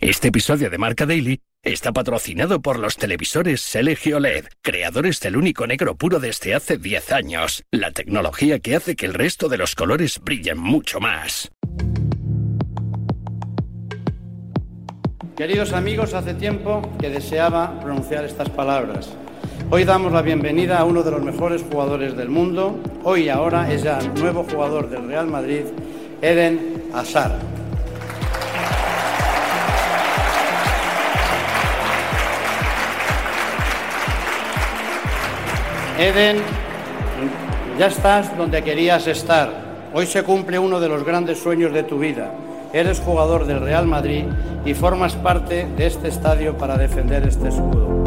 Este episodio de Marca Daily está patrocinado por los televisores LG OLED, creadores del único negro puro desde hace 10 años, la tecnología que hace que el resto de los colores brillen mucho más. Queridos amigos, hace tiempo que deseaba pronunciar estas palabras. Hoy damos la bienvenida a uno de los mejores jugadores del mundo. Hoy y ahora es ya nuevo jugador del Real Madrid, Eden Hazard. Eden, ya estás donde querías estar. Hoy se cumple uno de los grandes sueños de tu vida. Eres jugador del Real Madrid y formas parte de este estadio para defender este escudo.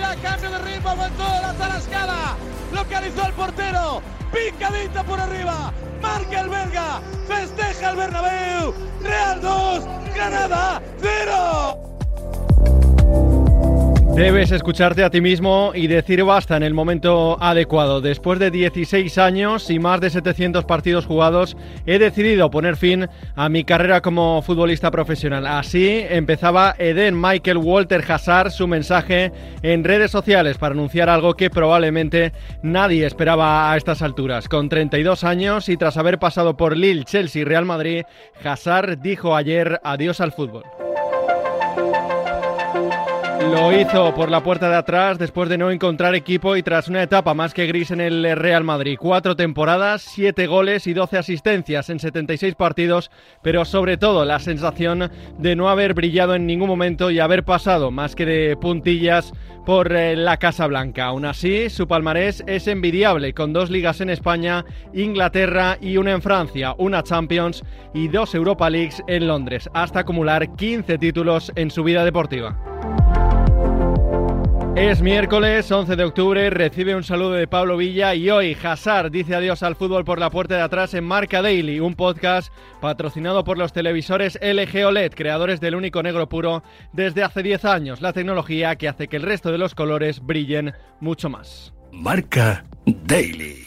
Velocidad, cambio de ritmo, aguantó la tarascada. Localizó al portero. Picadita por arriba. Marca el belga. Festeja el Bernabéu. Real 2. Granada 0. Debes escucharte a ti mismo y decir basta en el momento adecuado. Después de 16 años y más de 700 partidos jugados, he decidido poner fin a mi carrera como futbolista profesional. Así empezaba Eden Michael Walter Hazard su mensaje en redes sociales para anunciar algo que probablemente nadie esperaba a estas alturas. Con 32 años y tras haber pasado por Lille, Chelsea y Real Madrid, Hazard dijo ayer adiós al fútbol. Lo hizo por la puerta de atrás después de no encontrar equipo y tras una etapa más que gris en el Real Madrid. Cuatro temporadas, siete goles y doce asistencias en 76 partidos, pero sobre todo la sensación de no haber brillado en ningún momento y haber pasado más que de puntillas por eh, la Casa Blanca. Aún así, su palmarés es envidiable, con dos ligas en España, Inglaterra y una en Francia, una Champions y dos Europa Leagues en Londres, hasta acumular 15 títulos en su vida deportiva. Es miércoles 11 de octubre, recibe un saludo de Pablo Villa y hoy Hazard dice adiós al fútbol por la puerta de atrás en Marca Daily, un podcast patrocinado por los televisores LG OLED, creadores del único negro puro desde hace 10 años, la tecnología que hace que el resto de los colores brillen mucho más. Marca Daily.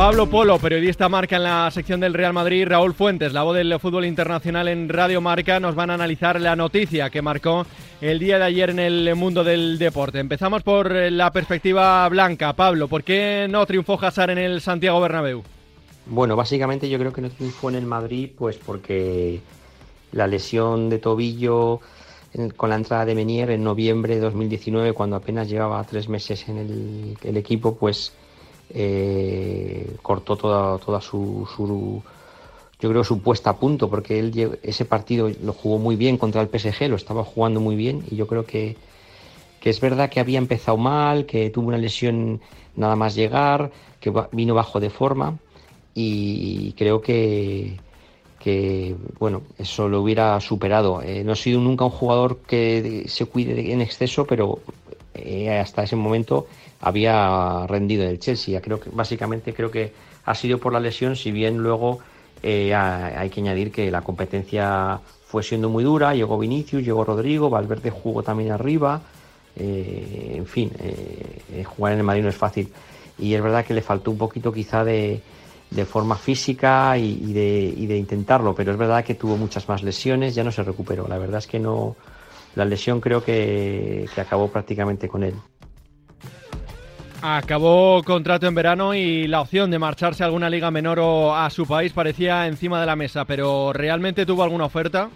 Pablo Polo, periodista marca en la sección del Real Madrid, Raúl Fuentes, la voz del fútbol internacional en Radio Marca, nos van a analizar la noticia que marcó el día de ayer en el mundo del deporte. Empezamos por la perspectiva blanca. Pablo, ¿por qué no triunfó Hazard en el Santiago Bernabéu? Bueno, básicamente yo creo que no triunfó en el Madrid pues porque la lesión de tobillo con la entrada de Menier en noviembre de 2019, cuando apenas llevaba tres meses en el equipo, pues eh, cortó toda, toda su, yo creo su puesta a punto porque él ese partido lo jugó muy bien contra el PSG lo estaba jugando muy bien y yo creo que, que es verdad que había empezado mal que tuvo una lesión nada más llegar que vino bajo de forma y creo que que bueno eso lo hubiera superado. Eh, no ha sido nunca un jugador que se cuide en exceso pero eh, hasta ese momento había rendido en el Chelsea. Creo que básicamente creo que ha sido por la lesión, si bien luego eh, hay que añadir que la competencia fue siendo muy dura, llegó Vinicius, llegó Rodrigo, Valverde jugó también arriba, eh, en fin, jugar en el Madrid no es fácil. Y es verdad que le faltó un poquito quizá de, forma física y, de, intentarlo, pero es verdad que tuvo muchas más lesiones, ya no se recuperó. La verdad es que no, la lesión creo que acabó prácticamente con él. Acabó contrato en verano y la opción de marcharse a alguna liga menor o a su país parecía encima de la mesa, pero ¿realmente tuvo alguna oferta?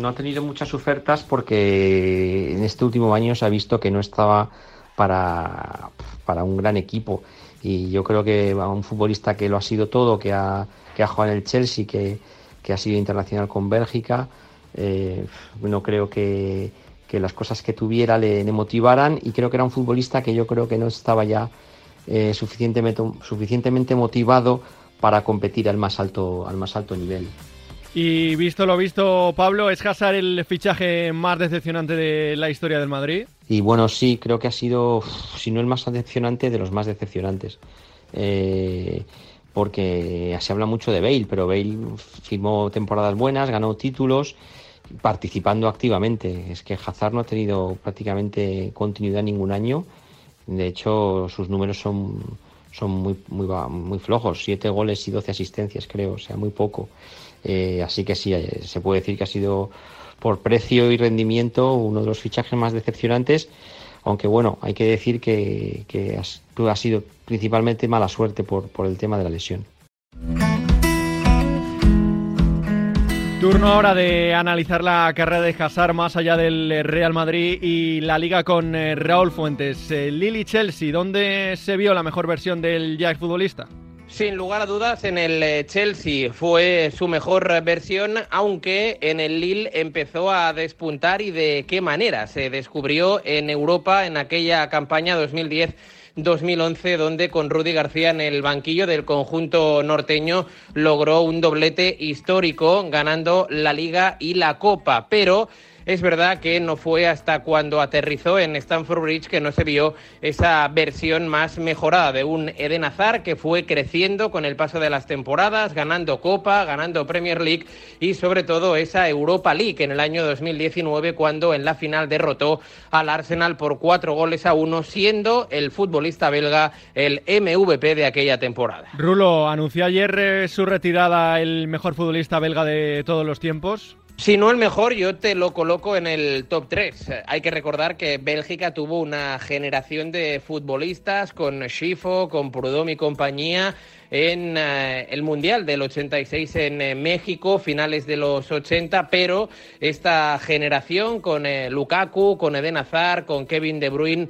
No ha tenido muchas ofertas porque en este último año se ha visto que no estaba para, para un gran equipo. Y yo creo que a un futbolista que lo ha sido todo, que ha, que ha jugado en el Chelsea, que, que ha sido internacional con Bélgica, eh, no creo que, que las cosas que tuviera le, motivaran y creo que era un futbolista que yo creo que no estaba ya eh, suficientemente, suficientemente motivado para competir al más alto, al más alto nivel. Y visto lo visto, Pablo, ¿es Hazard el fichaje más decepcionante de la historia del Madrid? Y bueno, sí, creo que ha sido, si no el más decepcionante, de los más decepcionantes. Eh, porque se habla mucho de Bale, pero Bale firmó temporadas buenas, ganó títulos, participando activamente. Es que Hazard no ha tenido prácticamente continuidad ningún año. De hecho, sus números son, son muy, muy, muy flojos, siete goles y 12 asistencias, creo, o sea, muy poco. Eh, así que sí, eh, se puede decir que ha sido por precio y rendimiento uno de los fichajes más decepcionantes, aunque bueno, hay que decir que, que ha sido principalmente mala suerte por, por el tema de la lesión. Turno ahora de analizar la carrera de Hazard más allá del Real Madrid y la liga con eh, Raúl Fuentes. Lili Chelsea, ¿dónde se vio la mejor versión del Jack futbolista? Sin lugar a dudas, en el eh, Chelsea fue su mejor versión, aunque en el Lille empezó a despuntar y de qué manera. Se descubrió en Europa en aquella campaña 2010. 2011, donde con Rudy García en el banquillo del conjunto norteño logró un doblete histórico, ganando la Liga y la Copa. Pero es verdad que no fue hasta cuando aterrizó en Stamford Bridge que no se vio esa versión más mejorada de un Eden Hazard que fue creciendo con el paso de las temporadas, ganando Copa, ganando Premier League y sobre todo esa Europa League en el año 2019 cuando en la final derrotó al Arsenal por cuatro goles a uno, siendo el futbolista belga el MVP de aquella temporada. Rulo anunció ayer eh, su retirada el mejor futbolista belga de todos los tiempos. Si no el mejor, yo te lo coloco en el top 3. Hay que recordar que Bélgica tuvo una generación de futbolistas con Schifo, con Prudhomme y compañía en eh, el Mundial del 86 en eh, México, finales de los 80, pero esta generación con eh, Lukaku, con Eden Hazard, con Kevin De Bruyne,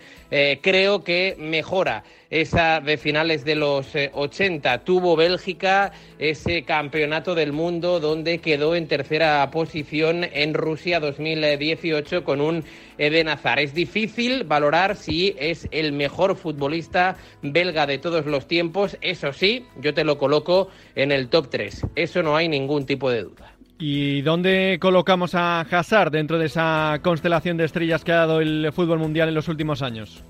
creo que mejora esa de finales de los 80. Tuvo Bélgica ese campeonato del mundo donde quedó en tercera posición en Rusia 2018 con un Eden Hazard. Es difícil valorar si es el mejor futbolista belga de todos los tiempos, eso sí, yo te lo coloco en el top 3. Eso no hay ningún tipo de duda. ¿Y dónde colocamos a Hazard dentro de esa constelación de estrellas que ha dado el fútbol mundial en los últimos años?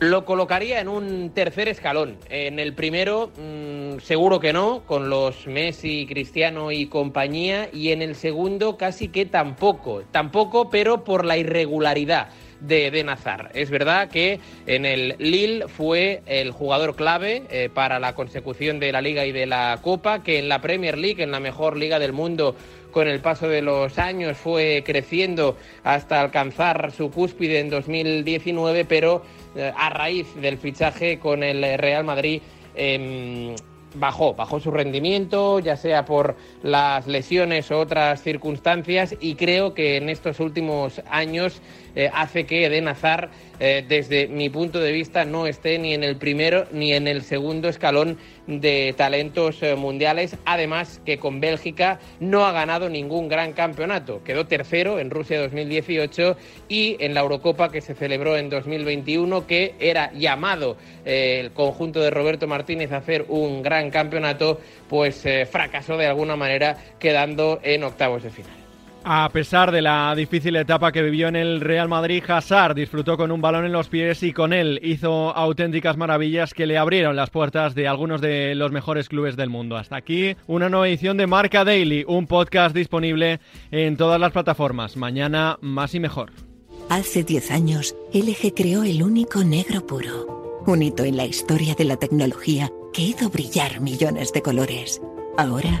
Lo colocaría en un tercer escalón. En el primero, mm, seguro que no, con los Messi, Cristiano y compañía. Y en el segundo, casi que tampoco. Tampoco, pero por la irregularidad de Eden Es verdad que en el Lille fue el jugador clave eh, para la consecución de la Liga y de la Copa, que en la Premier League, en la mejor liga del mundo, con el paso de los años fue creciendo hasta alcanzar su cúspide en 2019, pero eh, a raíz del fichaje con el Real Madrid em, bajó, bajó su rendimiento, ya sea por las lesiones o otras circunstancias, y creo que en estos últimos años eh, hace que Eden Hazard, eh, desde mi punto de vista, no esté ni en el primero ni en el segundo escalón de talentos eh, mundiales. Además, que con Bélgica no ha ganado ningún gran campeonato. Quedó tercero en Rusia 2018 y en la Eurocopa que se celebró en 2021, que era llamado el conjunto de Roberto Martínez a hacer un gran campeonato, pues fracasó de alguna manera, quedando en octavos de final. A pesar de la difícil etapa que vivió en el Real Madrid, Hazard disfrutó con un balón en los pies y con él hizo auténticas maravillas que le abrieron las puertas de algunos de los mejores clubes del mundo. Hasta aquí una nueva edición de Marca Daily, un podcast disponible en todas las plataformas. Mañana más y mejor. Hace 10 años, LG creó el único negro puro, un hito en la historia de la tecnología que hizo brillar millones de colores. Ahora,